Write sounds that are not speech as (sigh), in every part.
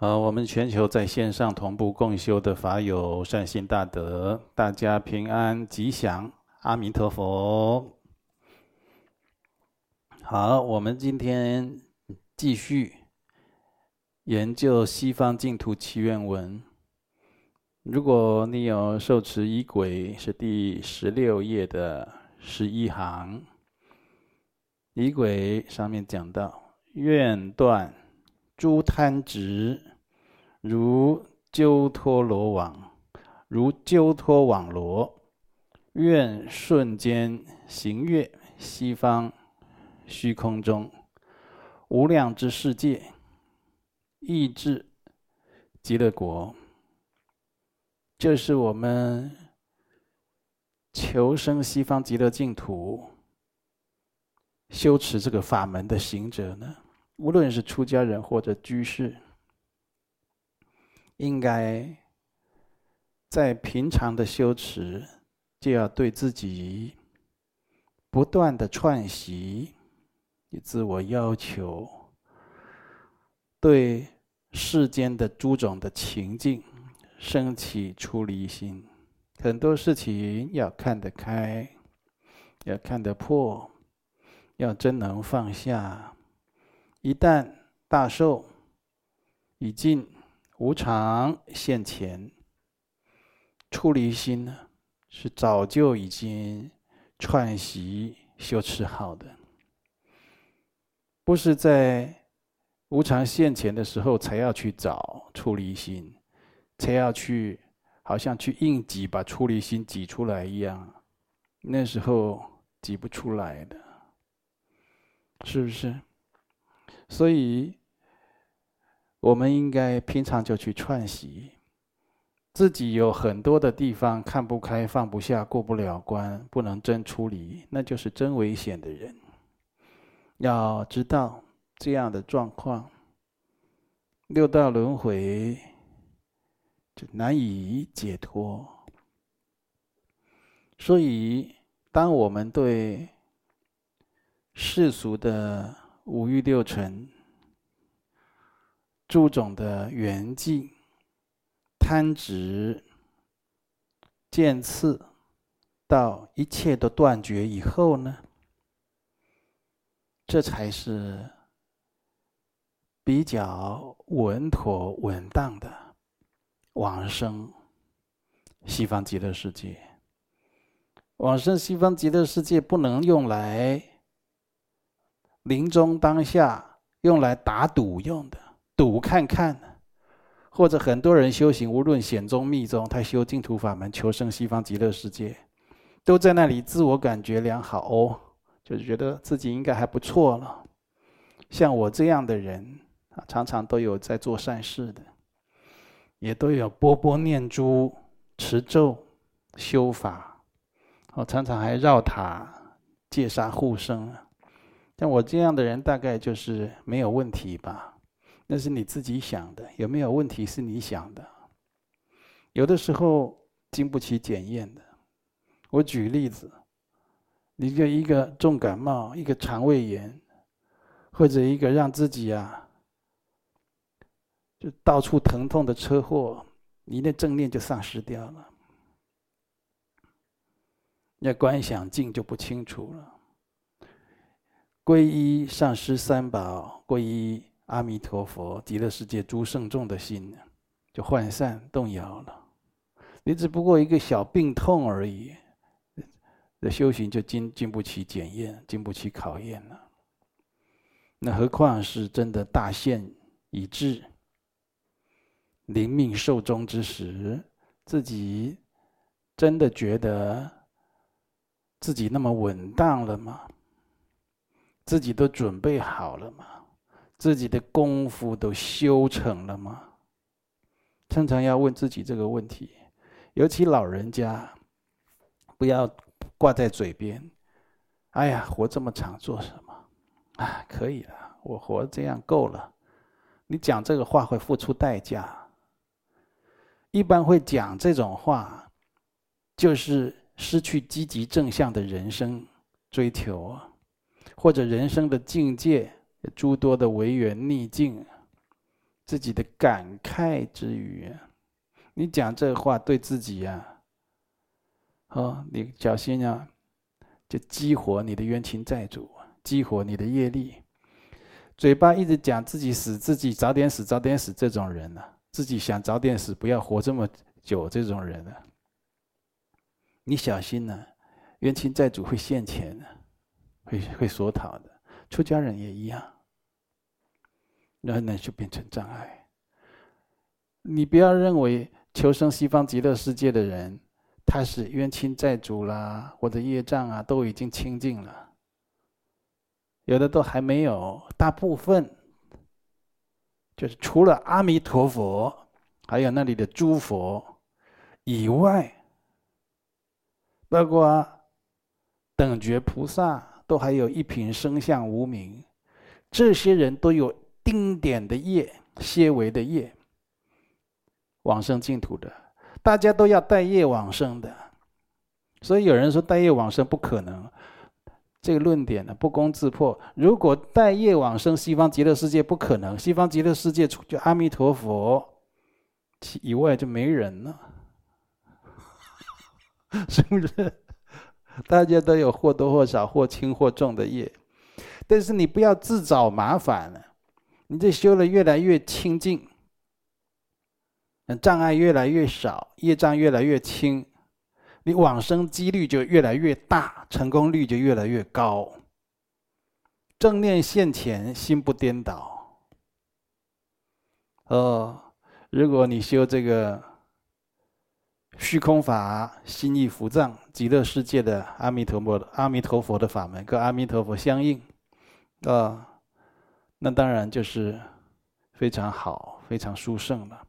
好，我们全球在线上同步共修的法友善心大德，大家平安吉祥，阿弥陀佛。好，我们今天继续研究西方净土祈愿文。如果你有受持仪轨，是第十六页的十一行。仪轨上面讲到，愿断诸贪执。如鸠陀罗网，如鸠陀网罗，愿瞬间行越西方虚空中无量之世界，意至极乐国。这是我们求生西方极乐净土、修持这个法门的行者呢，无论是出家人或者居士。应该在平常的修持，就要对自己不断的串习，以自我要求，对世间的诸种的情境升起出离心。很多事情要看得开，要看得破，要真能放下。一旦大寿已尽。无常现前，出离心呢，是早就已经串习修持好的，不是在无常现前的时候才要去找出离心，才要去好像去硬挤把出离心挤出来一样，那时候挤不出来的，是不是？所以。我们应该平常就去串习，自己有很多的地方看不开、放不下、过不了关，不能真出离，那就是真危险的人。要知道这样的状况，六道轮回就难以解脱。所以，当我们对世俗的五欲六尘，诸种的缘境、贪执、见次，到一切都断绝以后呢，这才是比较稳妥稳当的往生西方极乐世界。往生西方极乐世界不能用来临终当下用来打赌用的。赌看看，或者很多人修行，无论显宗密宗，他修净土法门，求生西方极乐世界，都在那里自我感觉良好哦，就是觉得自己应该还不错了。像我这样的人啊，常常都有在做善事的，也都有波波念珠、持咒、修法，我常常还绕塔、戒杀护生。像我这样的人，大概就是没有问题吧。那是你自己想的，有没有问题是你想的。有的时候经不起检验的。我举例子，你就一个重感冒，一个肠胃炎，或者一个让自己啊，就到处疼痛的车祸，你的正念就丧失掉了，那观想境就不清楚了。皈依上师三宝，皈依。阿弥陀佛，极乐世界诸圣众的心就涣散动摇了。你只不过一个小病痛而已，的修行就经经不起检验，经不起考验了。那何况是真的大限已至，临命寿终之时，自己真的觉得自己那么稳当了吗？自己都准备好了吗？自己的功夫都修成了吗？常常要问自己这个问题，尤其老人家，不要挂在嘴边。哎呀，活这么长做什么？啊，可以了，我活这样够了。你讲这个话会付出代价。一般会讲这种话，就是失去积极正向的人生追求，或者人生的境界。诸多的违缘逆境，自己的感慨之语啊！你讲这话对自己呀，哦，你小心啊，就激活你的冤亲债主，激活你的业力。嘴巴一直讲自己死，自己早点死，早点死，这种人呢，自己想早点死，不要活这么久，这种人呢，你小心呢，冤亲债主会现钱的，会会索讨的。出家人也一样，然后那就变成障碍。你不要认为求生西方极乐世界的人，他是冤亲债主啦，或者业障啊，都已经清净了。有的都还没有，大部分就是除了阿弥陀佛，还有那里的诸佛以外，包括等觉菩萨，都还有一品生相无明，这些人都有丁点的业，些微的业，往生净土的，大家都要带业往生的，所以有人说带业往生不可能。这个论点呢，不攻自破。如果带业往生西方极乐世界不可能，西方极乐世界除就阿弥陀佛以外就没人了，(laughs) 是不是？大家都有或多或少、或轻或重的业，但是你不要自找麻烦了。你这修了越来越清净，障碍越来越少，业障越来越轻。你往生几率就越来越大，成功率就越来越高。正念现前，心不颠倒。哦，如果你修这个虚空法，心意伏藏，极乐世界的阿弥陀佛、阿弥陀佛的法门跟阿弥陀佛相应，啊、那当然就是非常好、非常殊胜了。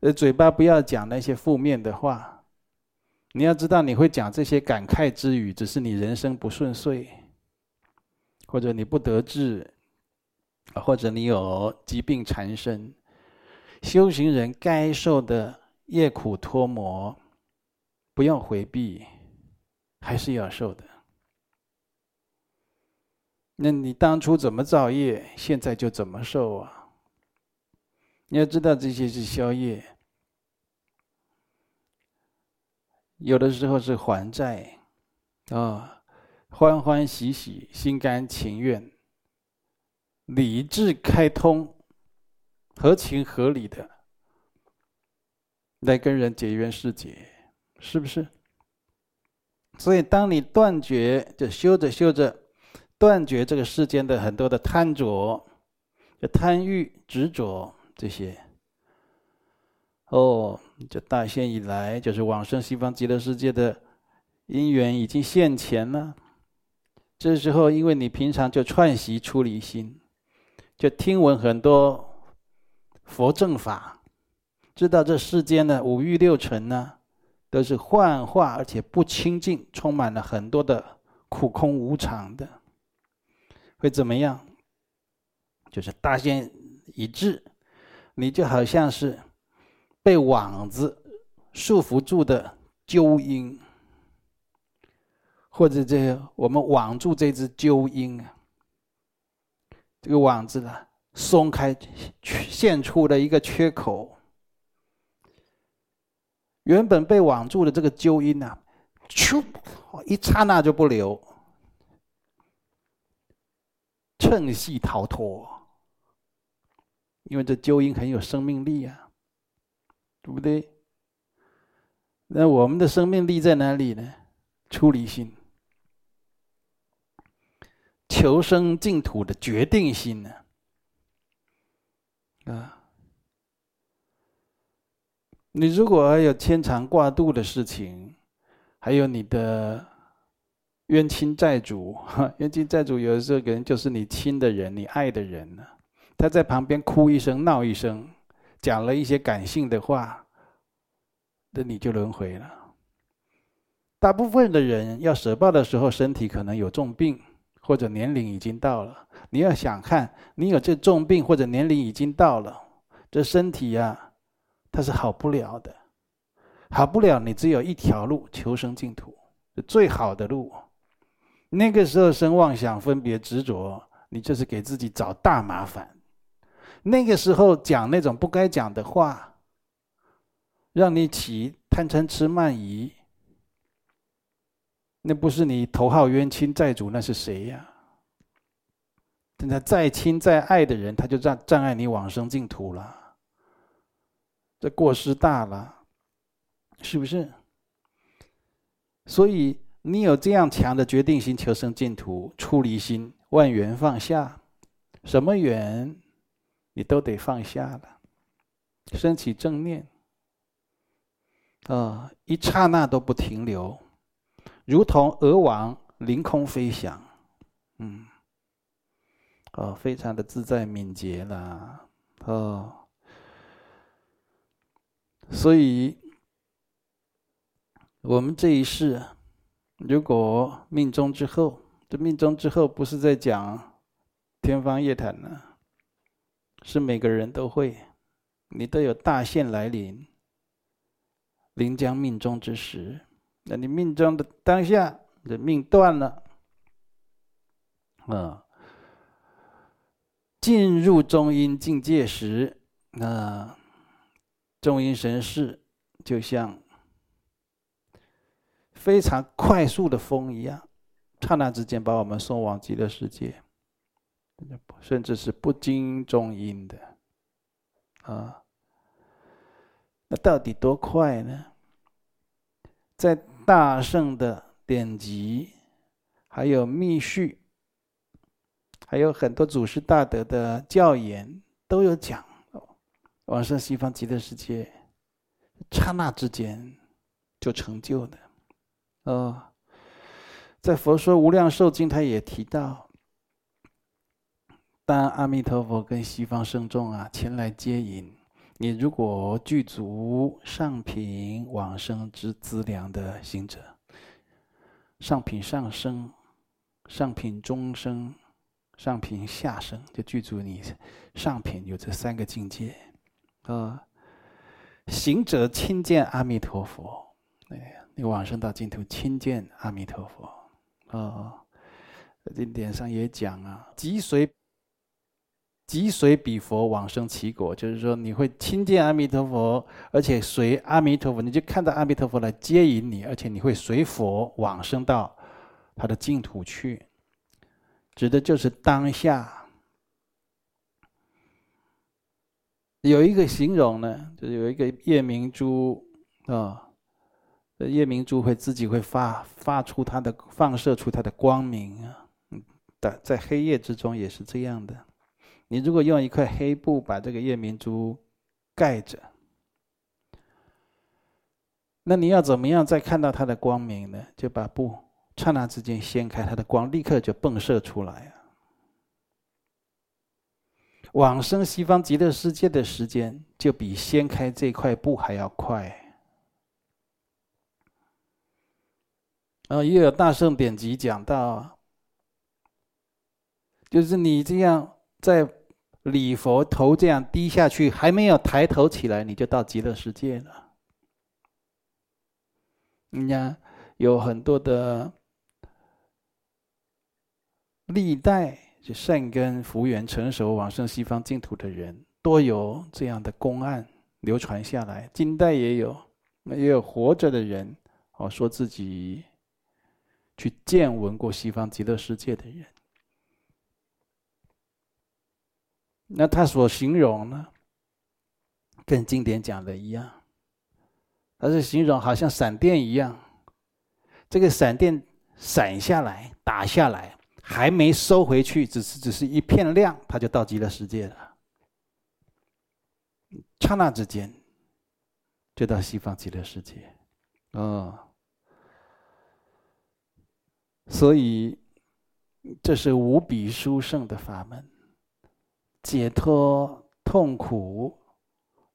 呃，嘴巴不要讲那些负面的话。你要知道，你会讲这些感慨之语，只是你人生不顺遂，或者你不得志，或者你有疾病缠身。修行人该受的业苦拖磨，不要回避，还是要受的。那你当初怎么造业，现在就怎么受啊？你要知道，这些是消业。有的时候是还债，啊，欢欢喜喜、心甘情愿、理智开通、合情合理的来跟人结缘世结，是不是？所以，当你断绝，就修着修着，断绝这个世间的很多的贪着、就贪欲、执着这些，哦。这大限以来，就是往生西方极乐世界的因缘已经现前了。这时候，因为你平常就串习出离心，就听闻很多佛正法，知道这世间的五欲六尘呢，都是幻化，而且不清净，充满了很多的苦空无常的，会怎么样？就是大限已至，你就好像是。被网子束缚住的鸠鹰，或者这我们网住这只鸠鹰啊，这个网子呢松开，现出了一个缺口。原本被网住的这个鸠鹰啊，咻，一刹那就不留，趁隙逃脱，因为这鸠鹰很有生命力啊。对不对？那我们的生命力在哪里呢？出离心，求生净土的决定心呢？啊，你如果还有牵肠挂肚的事情，还有你的冤亲债主，冤亲债主有的时候可能就是你亲的人、你爱的人呢。他在旁边哭一声、闹一声。讲了一些感性的话，那你就轮回了。大部分的人要舍报的时候，身体可能有重病，或者年龄已经到了。你要想看，你有这重病或者年龄已经到了，这身体呀、啊，他是好不了的，好不了。你只有一条路，求生净土，最好的路。那个时候生妄想、分别执着，你就是给自己找大麻烦。那个时候讲那种不该讲的话，让你起贪嗔痴慢疑，那不是你头号冤亲债主，那是谁呀？现在再亲再爱的人，他就障障碍你往生净土了，这过失大了，是不是？所以你有这样强的决定心，求生净土，出离心，万缘放下，什么缘你都得放下了，升起正念，啊、一刹那都不停留，如同鹅王凌空飞翔，嗯。哦，非常的自在敏捷啦，哦，所以我们这一世，如果命中之后，这命中之后不是在讲天方夜谭呢，是每个人都会，你都有大限来临，临将命中之时，那你命中的当下，的命断了，啊。进入中阴境界时，那中阴神识就像非常快速的风一样，刹那之间把我们送往极乐世界，甚至是不经中阴的啊。那到底多快呢？在大圣的典籍，还有密续。还有很多祖师大德的教言都有讲，往生西方极乐世界，刹那之间就成就的。哦，在《佛说无量寿经》，他也提到，当阿弥陀佛跟西方圣众啊前来接引，你如果具足上品往生之资粮的行者，上品上生，上品中生。上品下生就具足你上品有这三个境界，啊，行者亲见阿弥陀佛，哎，你往生到净土亲见阿弥陀佛，啊，经典上也讲啊，即随即随彼佛往生其国，就是说你会亲见阿弥陀佛，而且随阿弥陀佛，你就看到阿弥陀佛来接引你，而且你会随佛往生到他的净土去。指的就是当下，有一个形容呢，就是有一个夜明珠啊，夜明珠会自己会发发出它的放射出它的光明啊，在在黑夜之中也是这样的。你如果用一块黑布把这个夜明珠盖着，那你要怎么样再看到它的光明呢？就把布。刹那之间掀开，它的光立刻就迸射出来啊！往生西方极乐世界的时间，就比掀开这块布还要快。然后也有大圣典籍讲到，就是你这样在礼佛头这样低下去，还没有抬头起来，你就到极乐世界了。人家有很多的。历代就善根福缘成熟往生西方净土的人，多有这样的公案流传下来。近代也有，也有活着的人哦，说自己去见闻过西方极乐世界的人。那他所形容呢，跟经典讲的一样，他是形容好像闪电一样，这个闪电闪下来，打下来。还没收回去，只是只是一片亮，他就到极乐世界了。刹那之间，就到西方极乐世界，哦。所以，这是无比殊胜的法门，解脱痛苦、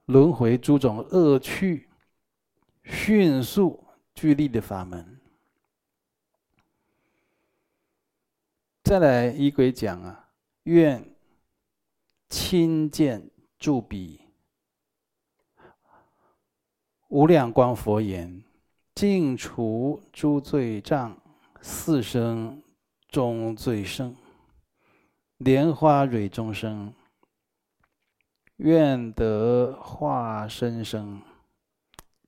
轮回诸种恶趣，迅速具力的法门。再来依轨讲啊，愿亲见住彼无量光佛言，尽除诸罪障，四生终最胜，莲花蕊中生，愿得化身生，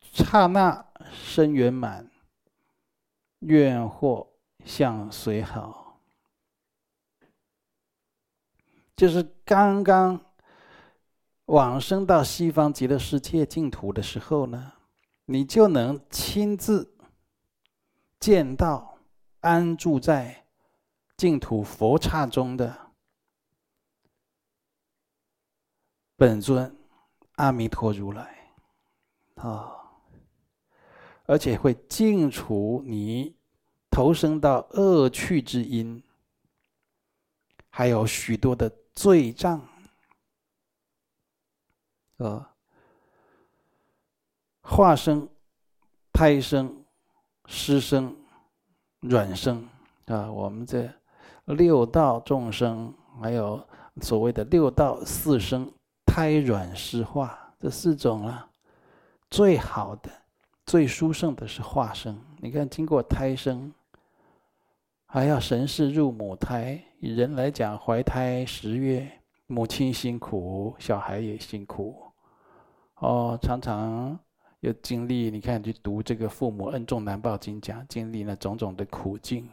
刹那生圆满，愿获相随好。就是刚刚往生到西方极乐世界净土的时候呢，你就能亲自见到安住在净土佛刹中的。本尊阿弥陀如来，啊，而且会净除你投生到恶趣之因，还有许多的罪障，啊，化生、胎生、湿生、软生啊，我们这六道众生，还有所谓的六道四生。胎软湿化这四种啊，最好的、最殊胜的是化生。你看，经过胎生，还要神是入母胎。以人来讲，怀胎十月，母亲辛苦，小孩也辛苦。哦，常常有经历。你看，去读这个《父母恩重难报经》，讲经历了种种的苦境。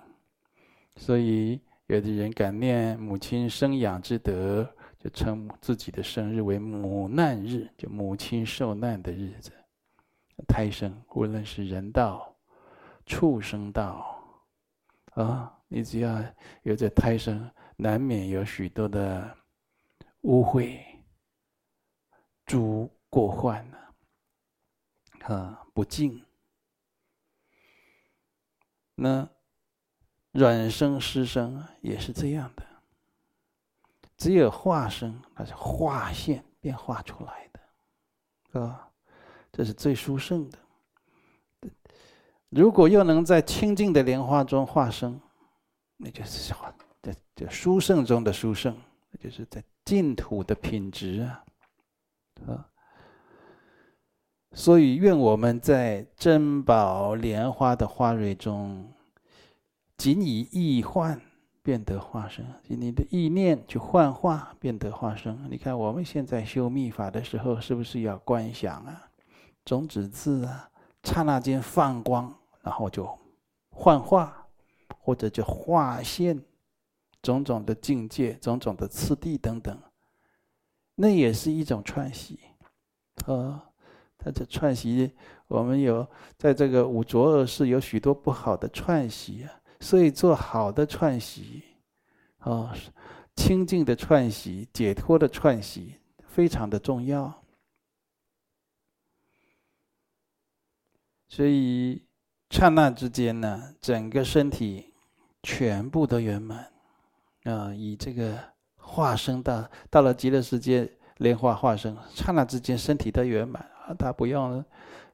所以，有的人感念母亲生养之德。就称自己的生日为母难日，就母亲受难的日子。胎生，无论是人道、畜生道，啊，你只要有这胎生，难免有许多的污秽、诸过患呢，啊，不净。那软生、湿生也是这样的。只有化生，它是化现变化出来的，啊，这是最殊胜的。如果又能在清净的莲花中化生，那就是在这殊胜中的殊胜，那就是在净土的品质啊，啊。所以愿我们在珍宝莲花的花蕊中，仅以意换。变得化生，你的意念去幻化，变得化生。你看我们现在修密法的时候，是不是要观想啊？种子字啊，刹那间放光，然后就幻化，或者就化现种种的境界、种种的次第等等。那也是一种串习，啊，它这串习，我们有在这个五浊恶世有许多不好的串习啊。所以做好的串习，啊，清净的串习、解脱的串习，非常的重要。所以刹那之间呢，整个身体全部都圆满，啊，以这个化身到到了极乐世界莲花化身，刹那之间身体都圆满啊，他不用，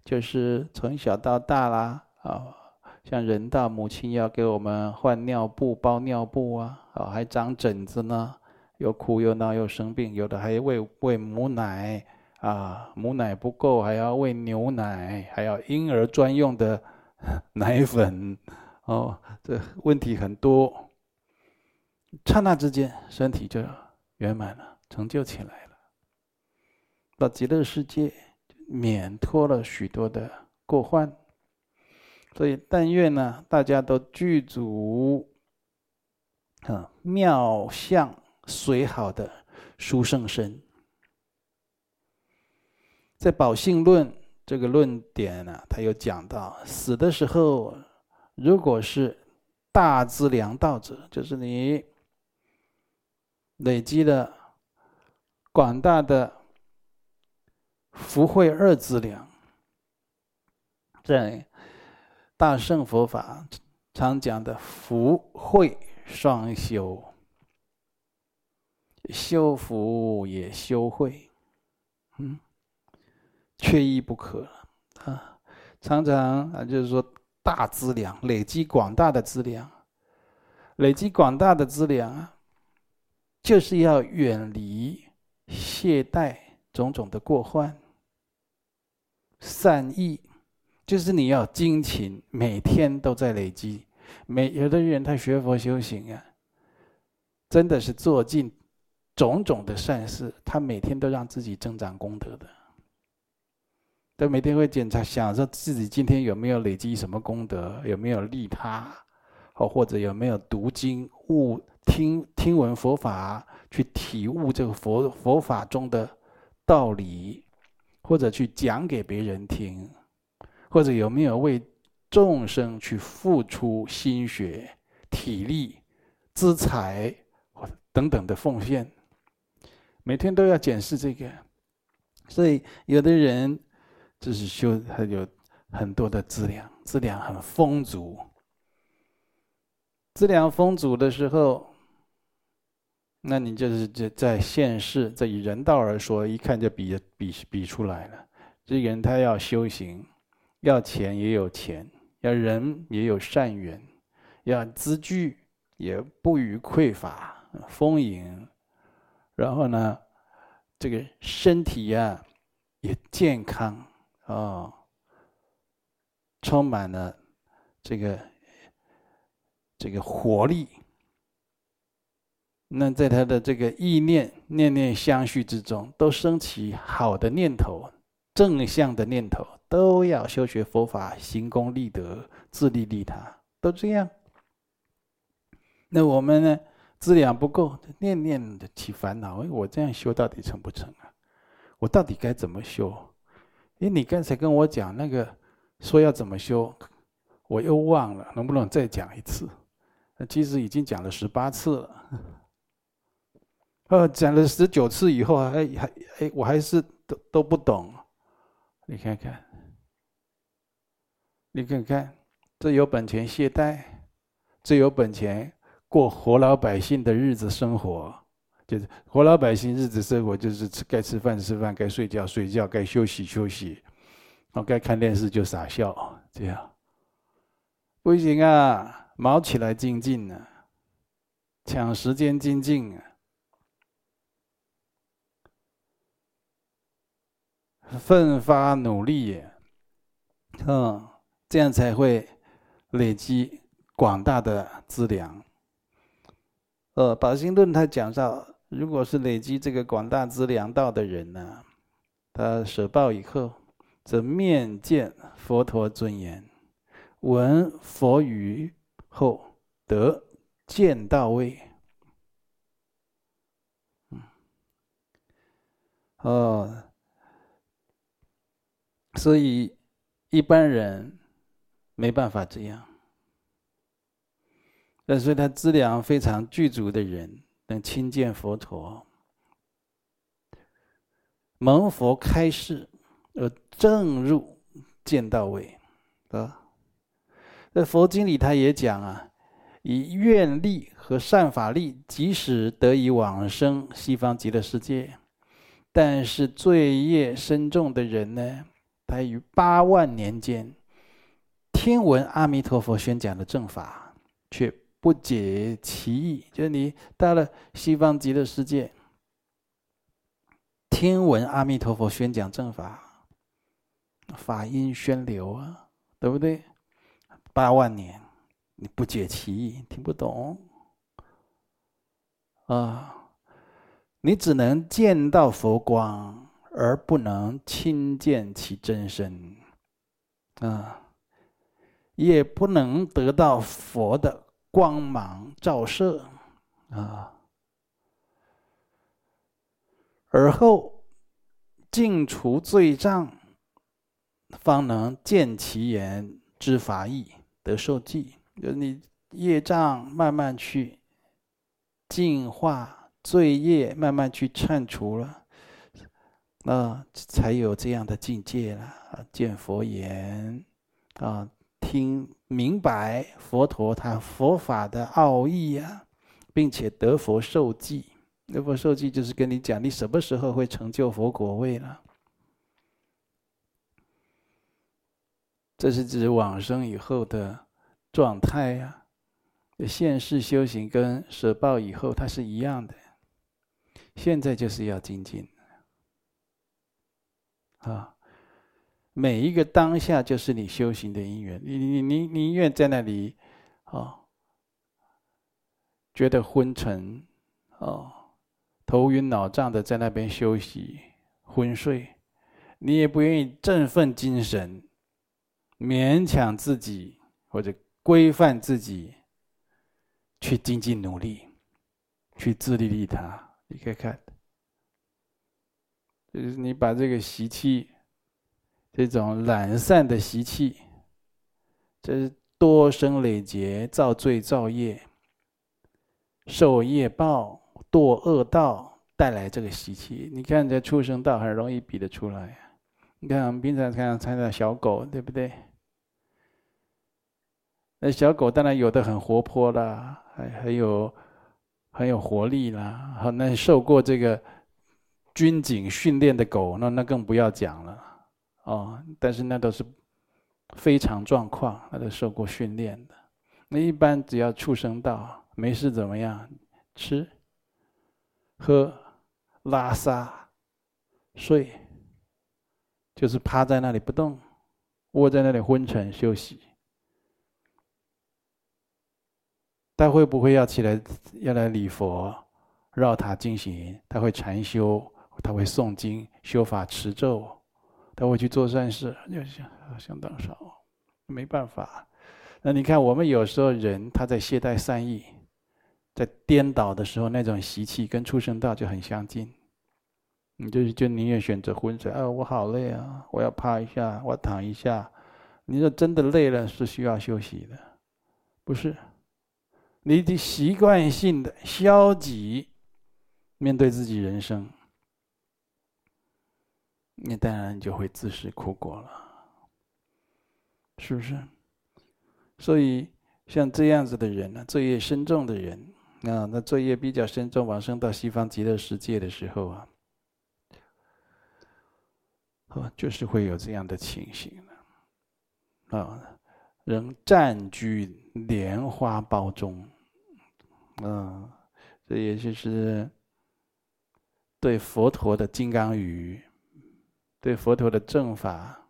就是从小到大啦，啊。像人到母亲要给我们换尿布、包尿布啊，啊，还长疹子呢，又哭又闹又生病，有的还喂喂母奶啊，母奶不够还要喂牛奶，还要婴儿专用的 (laughs) 奶粉，哦，这问题很多。刹那之间，身体就圆满了，成就起来了，到极乐世界免脱了许多的过患。所以，但愿呢，大家都具足啊妙相随好的殊胜身。在《宝性论》这个论点呢，他有讲到，死的时候，如果是大资粮道者，就是你累积了广大的福慧二资粮，在。大乘佛法常讲的福慧双修，修福也修慧，嗯，缺一不可啊。常常啊，就是说大资粮，累积广大的资粮，累积广大的资粮啊，就是要远离懈怠种种的过患，善意。就是你要精勤，每天都在累积。每有的人他学佛修行啊，真的是做尽种种的善事，他每天都让自己增长功德的。都每天会检查，想说自己今天有没有累积什么功德，有没有利他，哦，或者有没有读经悟听听闻佛法，去体悟这个佛佛法中的道理，或者去讲给别人听，或者有没有为众生去付出心血、体力、资财或等等的奉献，每天都要检视这个。所以有的人。这是修，他有很多的资粮，资粮很丰足。资粮丰足的时候，那你就是在在现世，在以人道而说，一看就比比比出来了。这个人他要修行，要钱也有钱，要人也有善缘，要资具也不虞匮乏，丰盈。然后呢，这个身体呀、也健康。哦，充满了这个这个活力。那在他的这个意念念念相续之中，都升起好的念头、正向的念头，都要修学佛法、行功立德、自利利他，都这样。那我们呢，资粮不够，念念的起烦恼。我这样修到底成不成啊？我到底该怎么修？哎，你刚才跟我讲那个，说要怎么修，我又忘了，能不能再讲一次？那其实已经讲了十八次了，呃，讲了十九次以后，还还哎，我还是都都不懂。你看看，你看看，这有本钱懈怠，这有本钱过活老百姓的日子生活。就是活老百姓日子生活，就是该吃饭吃饭，该睡觉睡觉，该休息休息，哦，该看电视就傻笑，这样不行啊！忙起来精进呢，抢时间精进啊，奋发努力，嗯，这样才会累积广大的资粮。呃，《宝兴论》他讲到。如果是累积这个广大资粮道的人呢，他舍报以后，则面见佛陀尊严，闻佛语后得见道位。嗯，哦，所以一般人没办法这样，但是他资粮非常具足的人。能亲见佛陀，蒙佛开示，而正入见道位，啊，在佛经里他也讲啊，以愿力和善法力，即使得以往生西方极乐世界，但是罪业深重的人呢，他于八万年间，听闻阿弥陀佛宣讲的正法，却。不解其意，就是你到了西方极乐世界，听闻阿弥陀佛宣讲正法，法音宣流啊，对不对？八万年，你不解其意，听不懂啊，你只能见到佛光，而不能亲见其真身啊，也不能得到佛的。光芒照射，啊，而后净除罪障，方能见其言知法义，得受记。就是你业障慢慢去净化，罪业慢慢去铲除了，那才有这样的境界了。见佛言，啊。听明白佛陀他佛法的奥义呀，并且得佛受记。得佛受记就是跟你讲，你什么时候会成就佛果位了。这是指往生以后的状态呀。现世修行跟舍报以后它是一样的。现在就是要精进啊。每一个当下就是你修行的因缘，你你你宁愿在那里，哦，觉得昏沉，哦，头晕脑胀的在那边休息昏睡，你也不愿意振奋精神，勉强自己或者规范自己去精进努力，去自利利他。你可以看，就是你把这个习气，这种懒散的习气，这是多生累劫造罪造业。受业报、堕恶道带来这个习气，你看在畜生道很容易比得出来。你看我们平常看看到小狗，对不对？那小狗当然有的很活泼啦，还很有很有活力啦。好，那受过这个军警训练的狗，那那更不要讲了哦。但是那都是非常状况，那都受过训练的。那一般只要畜生道。没事怎么样？吃、喝、拉撒、睡，就是趴在那里不动，窝在那里昏沉休息。他会不会要起来要来礼佛、绕塔进行？他会禅修，他会诵经、修法持咒，他会去做善事，就相相当少，没办法。那你看，我们有时候人他在懈怠善意。在颠倒的时候，那种习气跟畜生道就很相近。你就是就宁愿选择昏睡啊！我好累啊！我要趴一下，我躺一下。你说真的累了，是需要休息的，不是？你的习惯性的消极面对自己人生，你当然就会自食苦果了，是不是？所以像这样子的人呢，罪业深重的人。啊，那罪业比较深重，往生到西方极乐世界的时候啊，啊，就是会有这样的情形啊，仍占据莲花苞中，嗯，这也就是对佛陀的金刚语，对佛陀的正法，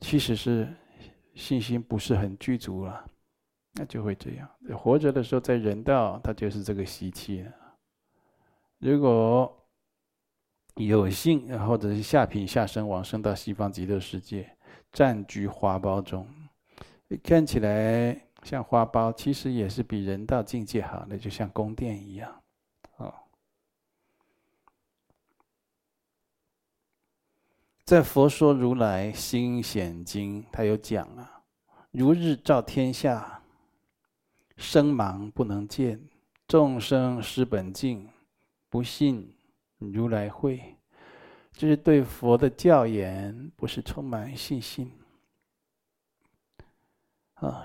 其实是信心不是很具足了。那就会这样，活着的时候在人道，他就是这个习气。如果有幸，或者是下品下生往生到西方极乐世界，暂居花苞中，看起来像花苞，其实也是比人道境界好的，就像宫殿一样。啊，在《佛说如来心显经》，他有讲啊，如日照天下。生盲不能见，众生失本净，不信如来会。就是对佛的教言不是充满信心啊，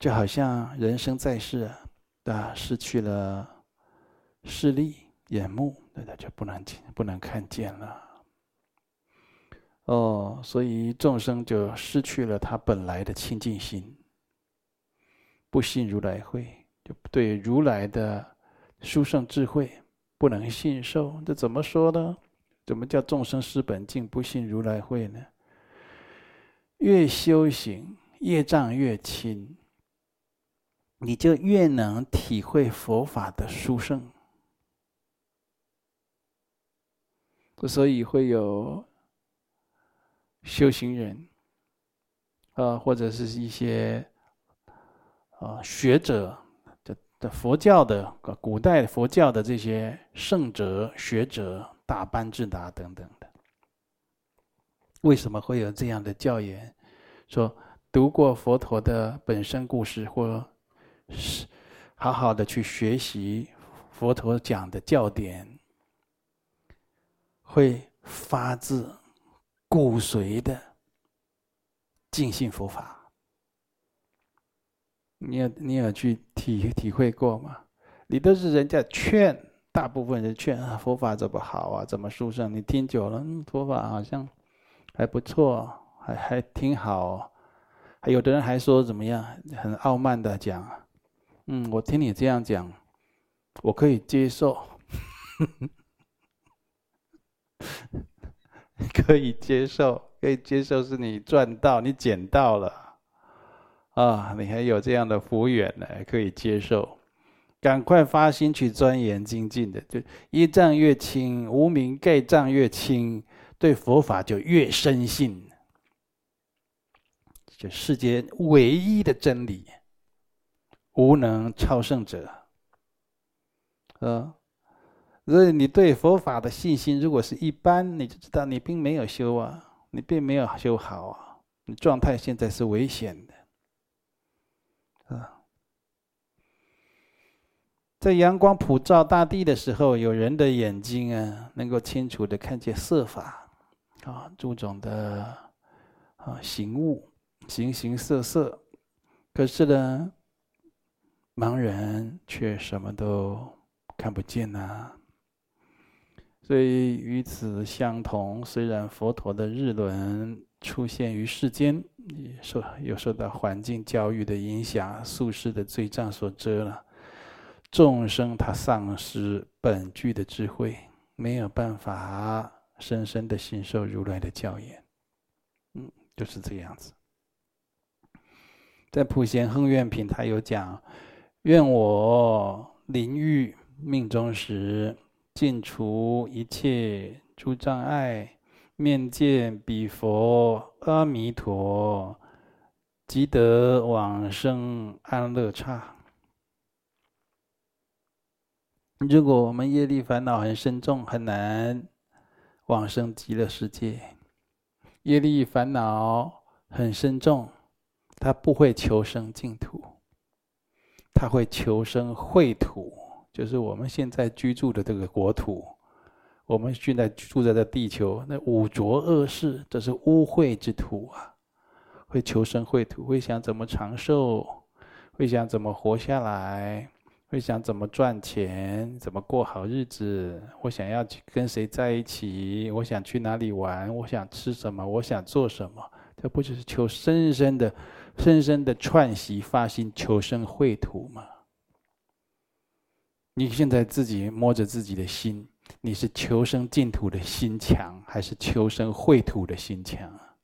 就好像人生在世啊，失去了视力眼目，那他就不能见不能看见了。哦，所以众生就失去了他本来的清净心。不信如来会，就对如来的殊胜智慧不能信受。这怎么说呢？怎么叫众生失本净，不信如来会呢？越修行，业障越轻，你就越能体会佛法的殊胜。所以会有修行人啊，或者是一些。啊，学者的的佛教的古代佛教的这些圣哲学者，大班智达等等的，为什么会有这样的教言？说读过佛陀的本身故事，或是好好的去学习佛陀讲的教典，会发自骨髓的尽信佛法。你有你有去体体会过吗？你都是人家劝，大部分人劝啊，佛法怎么好啊，怎么殊胜？你听久了，嗯，佛法好像还不错，还还挺好。还有的人还说怎么样，很傲慢的讲，嗯，我听你这样讲，我可以接受，(laughs) 可以接受，可以接受，是你赚到，你捡到了。啊，你还有这样的福缘呢，可以接受。赶快发心去钻研精进的，就业障越轻，无明盖障越轻，对佛法就越深信。就世间唯一的真理，无能超胜者。啊，所以你对佛法的信心如果是一般，你就知道你并没有修啊，你并没有修好啊，你状态现在是危险的。啊，在阳光普照大地的时候，有人的眼睛啊，能够清楚的看见色法，啊，诸种的啊形物。形形色色，可是呢，盲人却什么都看不见呐、所以与此相同，虽然佛陀的日轮出现于世间，受又受到环境教育的影响，宿世的罪障所遮了，众生他丧失本具的智慧，没有办法深深的信受如来的教言。嗯，就是这样子。在普贤恒愿品，他有讲：愿我临欲命中时，尽除一切诸障碍，面见彼佛阿弥陀，即得往生安乐刹。如果我们业力烦恼很深重，很难往生极乐世界。业力烦恼很深重。他不会求生净土，他会求生秽土，就是我们现在居住的这个国土。我们现在住在这地球，那五浊恶世，这是污秽之土啊！会求生秽土，会想怎么长寿，会想怎么活下来，会想怎么赚钱，怎么过好日子。我想要去跟谁在一起，我想去哪里玩，我想吃什么，我想做什么。这不就是求深深的？深深的串习发心求生秽土吗？你现在自己摸着自己的心，你是求生净土的心强，还是求生秽土的心强啊？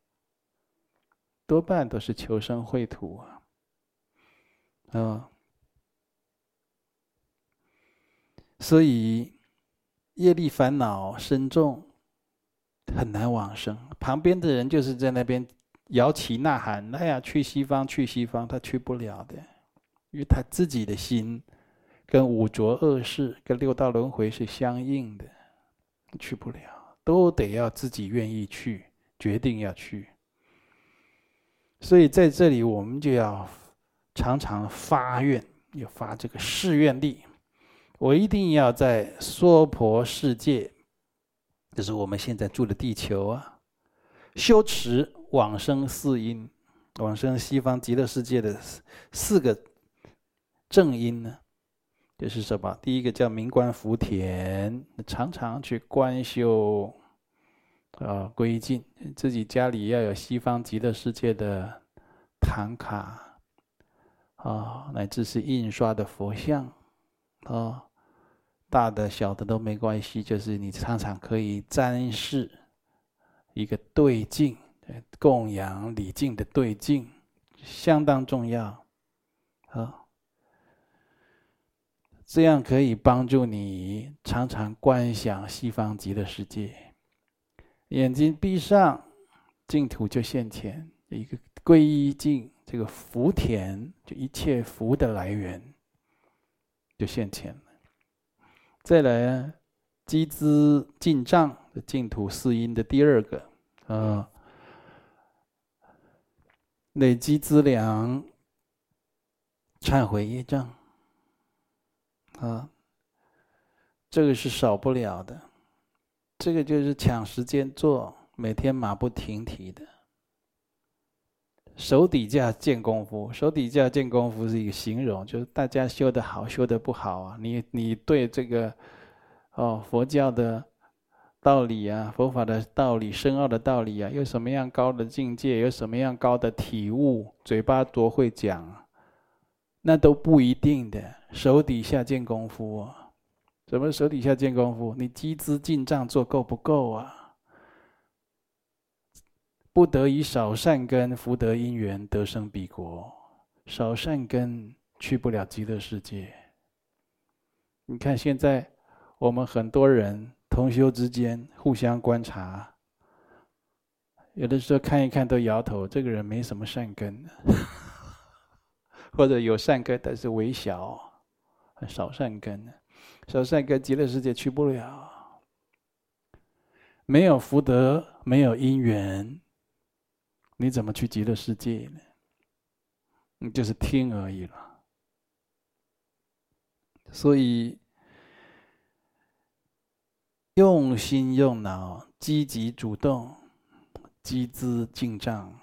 多半都是求生秽土啊！啊，所以业力烦恼深重，很难往生。旁边的人就是在那边。摇旗呐喊，哎呀，去西方，去西方，他去不了的，因为他自己的心跟五浊恶世、跟六道轮回是相应的，去不了，都得要自己愿意去，决定要去。所以在这里，我们就要常常发愿，要发这个誓愿力，我一定要在娑婆世界，就是我们现在住的地球啊，修持。往生四因，往生西方极乐世界的四个正因呢，就是什么？第一个叫明观福田，常常去观修啊，归敬自己家里要有西方极乐世界的唐卡啊，乃至是印刷的佛像啊，大的小的都没关系，就是你常常可以瞻视一个对境。供养礼敬的对境相当重要，啊，这样可以帮助你常常观想西方极乐世界。眼睛闭上，净土就现前，一个皈依境，这个福田就一切福的来源就现前了。再来，积资净障的净土四因的第二个，啊。累积资粮，忏悔业障，啊，这个是少不了的。这个就是抢时间做，每天马不停蹄的。手底下见功夫，手底下见功夫是一个形容，就是大家修得好，修得不好啊。你你对这个，哦，佛教的。道理啊，佛法的道理，深奥的道理啊，有什么样高的境界，有什么样高的体悟，嘴巴多会讲，那都不一定的。手底下见功夫啊，什么手底下见功夫？你积资进账做够不够啊？不得以少善根，福德因缘得生彼国。少善根去不了极乐世界，你看现在我们很多人同修之间互相观察，有的时候看一看都摇头，这个人没什么善根，或者有善根但是微小，很少善根，少善根极乐世界去不了。没有福德，没有因缘，你怎么去极乐世界呢？你就是听而已了。所以，用心用脑，积极主动，积资进账，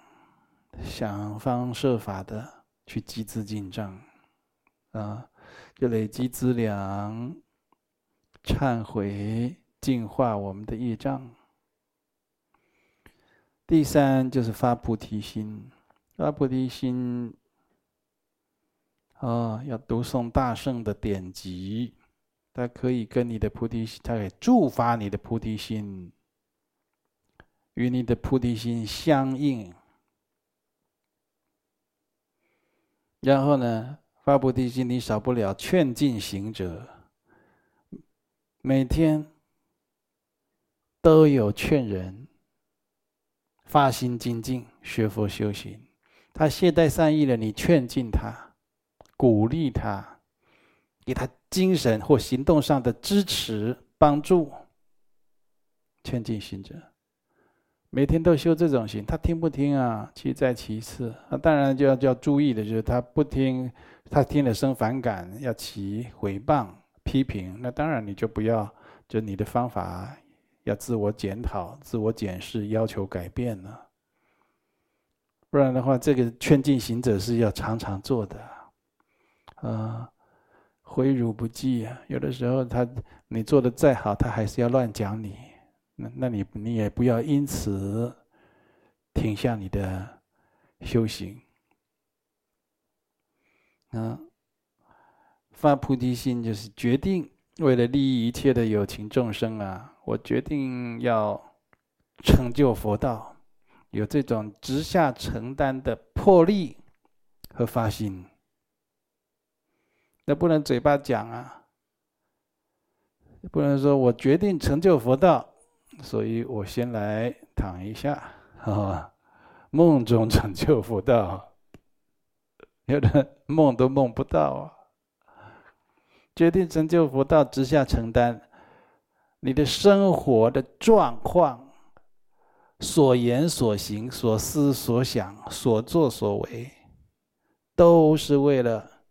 想方设法的去积资进账，啊，就累积资粮，忏悔，净化我们的业障。第三就是发菩提心，发菩提心，啊，要读诵大圣的典籍，它可以跟你的菩提心，它可以助发你的菩提心，与你的菩提心相应。然后呢，发菩提心，你少不了劝进行者，每天都有劝人。发心精进，学佛修行，他懈怠善意了，你劝进他，鼓励他，给他精神或行动上的支持帮助。劝进行者，每天都修这种行，他听不听啊？其在其次，那当然就要就要注意的就是他不听，他听了生反感，要起诽谤批评，那当然你就不要，就你的方法。要自我检讨、自我检视，要求改变了，不然的话，这个劝进行者是要常常做的，啊，毁辱不计啊！有的时候他你做的再好，他还是要乱讲你，那那你你也不要因此停下你的修行，啊，发菩提心就是决定为了利益一切的有情众生啊。我决定要成就佛道，有这种直下承担的魄力和发心。那不能嘴巴讲啊，不能说我决定成就佛道，所以我先来躺一下，(laughs) 啊，梦中成就佛道，(laughs) 有的梦都梦不到啊。决定成就佛道，之下承担。你的生活的状况，所言所行、所思所想、所作所为，都是为了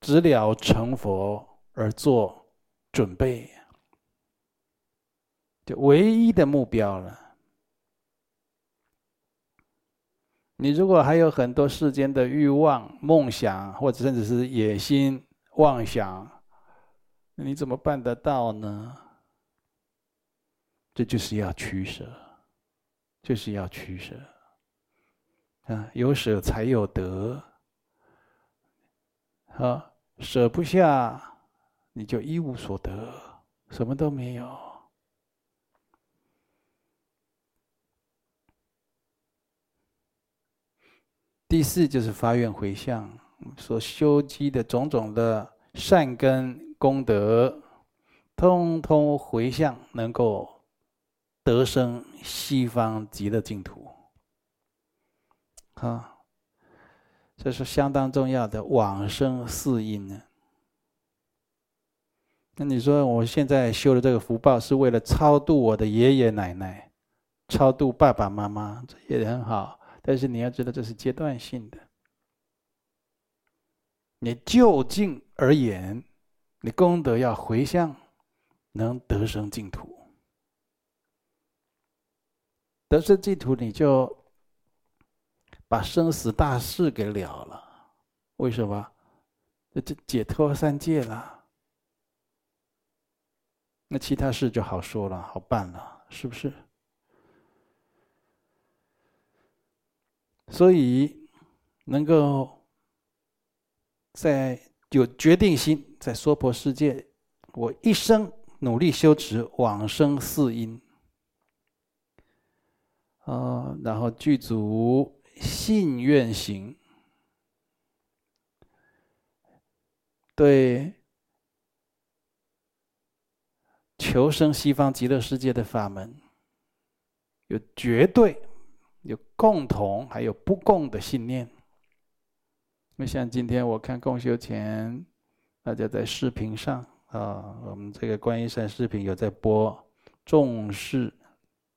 直了成佛而做准备，就唯一的目标了。你如果还有很多世间的欲望、梦想，或者甚至是野心、妄想，你怎么办得到呢？这就是要取舍，就是要取舍。啊，有舍才有得。啊，舍不下，你就一无所得，什么都没有。第四就是发愿回向，所修积的种种的善根。功德，通通回向，能够得生西方极乐净土。啊，这是相当重要的往生四因呢。那你说，我现在修的这个福报，是为了超度我的爷爷奶奶，超度爸爸妈妈，这也很好。但是你要知道，这是阶段性的。你就近而言。你功德要回向，能得生净土。得生净土，你就把生死大事给了了。为什么？这这解脱三界了，那其他事就好说了，好办了，是不是？所以能够在。有决定心，在娑婆世界，我一生努力修持往生四因，啊，然后具足信愿行，对求生西方极乐世界的法门有绝对、有共同，还有不共的信念。那像今天我看共修前，大家在视频上啊，我们这个观音山视频有在播“重视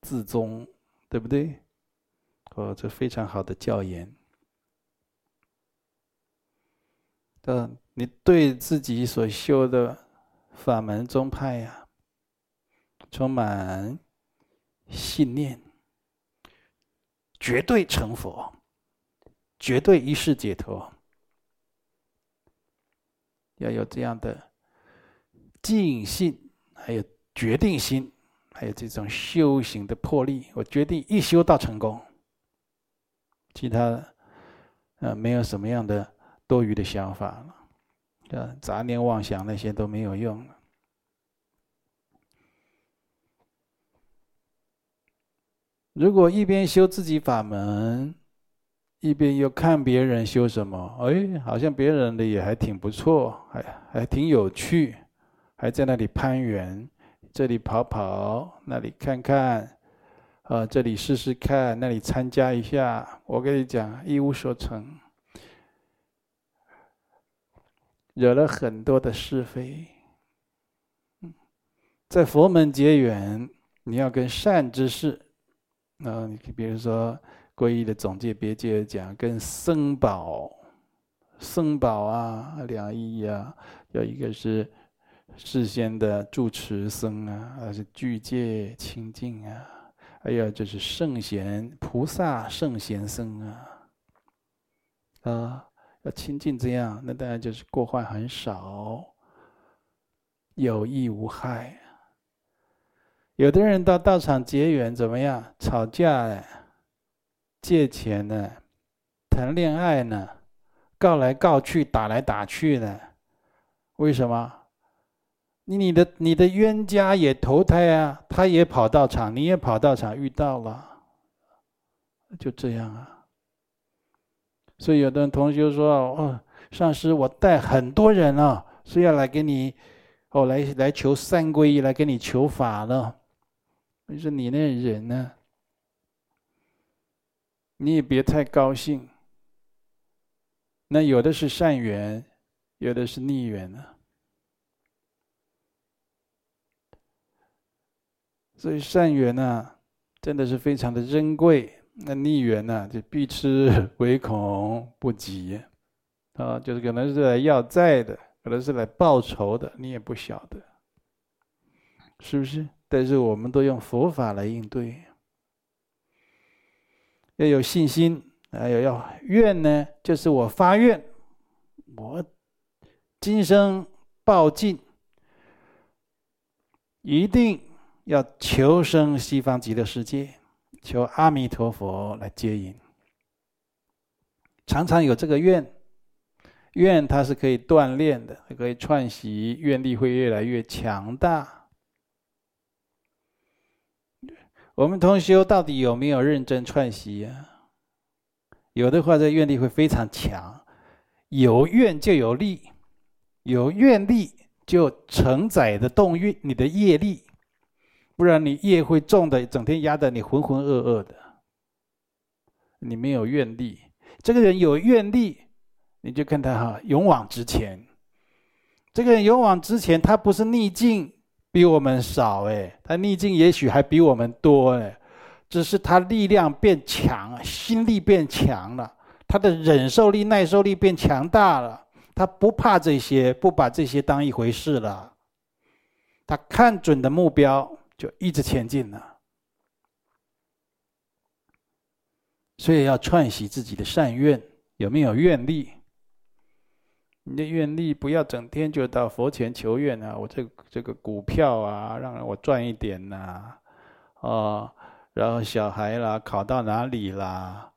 自宗”，对不对？哦，这非常好的教研。嗯，你对自己所修的法门宗派呀，充满信念，绝对成佛，绝对一世解脱，要有这样的尽信，还有决定心，还有这种修行的魄力。我决定一修到成功，其他呃没有什么样的。多余的想法了，杂念妄想那些都没有用了。如果一边修自己法门，一边又看别人修什么，哎，好像别人的也还挺不错，还还挺有趣，还在那里攀缘，这里跑跑，那里看看，啊，这里试试看，那里参加一下。我跟你讲，一无所成。惹了很多的是非。在佛门结缘，你要跟善知识，啊，你比如说皈依的总戒别戒讲，跟僧宝、僧宝啊、两义啊，有一个是事先的住持僧啊，还是具戒清净啊，还有就是圣贤菩萨、圣贤僧啊，啊。要亲近这样，那当然就是过患很少，有益无害。有的人到道场结缘怎么样？吵架呢？借钱呢？谈恋爱呢？告来告去，打来打去呢？为什么？你你的你的冤家也投胎啊，他也跑道场，你也跑道场遇到了，就这样啊。所以有的同学说：“哦，上师，我带很多人啊，是要来给你，哦，来来求三皈依，来给你求法了。”你说你那人呢？你也别太高兴。那有的是善缘，有的是逆缘呢。所以善缘呢，真的是非常的珍贵。那逆缘呢，就避之唯恐不及，啊，就是可能是来要债的，可能是来报仇的，你也不晓得，是不是？但是我们都用佛法来应对，要有信心，还有要愿呢，就是我发愿，我今生报尽，一定要求生西方极乐世界。求阿弥陀佛来接引，常常有这个愿，愿它是可以锻炼的，可以串习，愿力会越来越强大。我们同修到底有没有认真串习呀？有的话，这愿力会非常强，有愿就有力，有愿力就承载的动运你的业力。不然你业会重的，整天压得你浑浑噩噩的。你没有愿力，这个人有愿力，你就看他哈，勇往直前。这个人勇往直前，他不是逆境比我们少哎，他逆境也许还比我们多哎，只是他力量变强，心力变强了，他的忍受力、耐受力变强大了，他不怕这些，不把这些当一回事了，他看准的目标。就一直前进了，所以要串习自己的善愿，有没有愿力？你的愿力不要整天就到佛前求愿啊！我这这个股票啊，让我赚一点呐，啊，哦，然后小孩啦，考到哪里啦？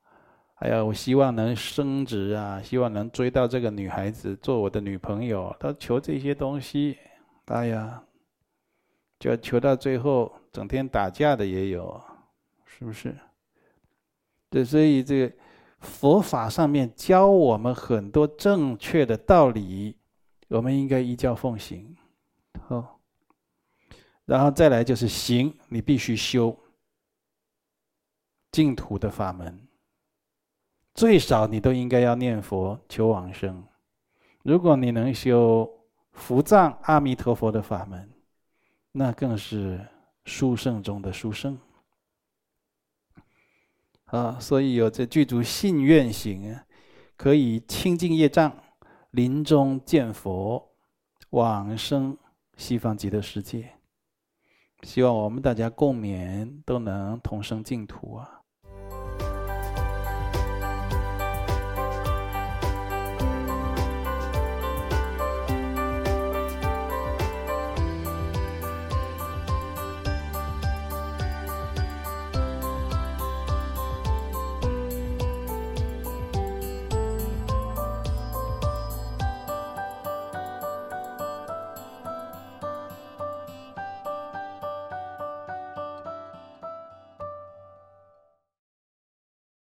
还有我希望能升职啊，希望能追到这个女孩子做我的女朋友，他求这些东西，哎呀。就求到最后，整天打架的也有，是不是？对，所以这个佛法上面教我们很多正确的道理，我们应该依教奉行，好。然后再来就是行，你必须修净土的法门，最少你都应该要念佛求往生。如果你能修伏藏阿弥陀佛的法门，那更是殊胜中的殊胜。啊，所以有这具足信愿行，可以清净业障，临终见佛，往生西方极乐世界。希望我们大家共勉，都能同生净土啊！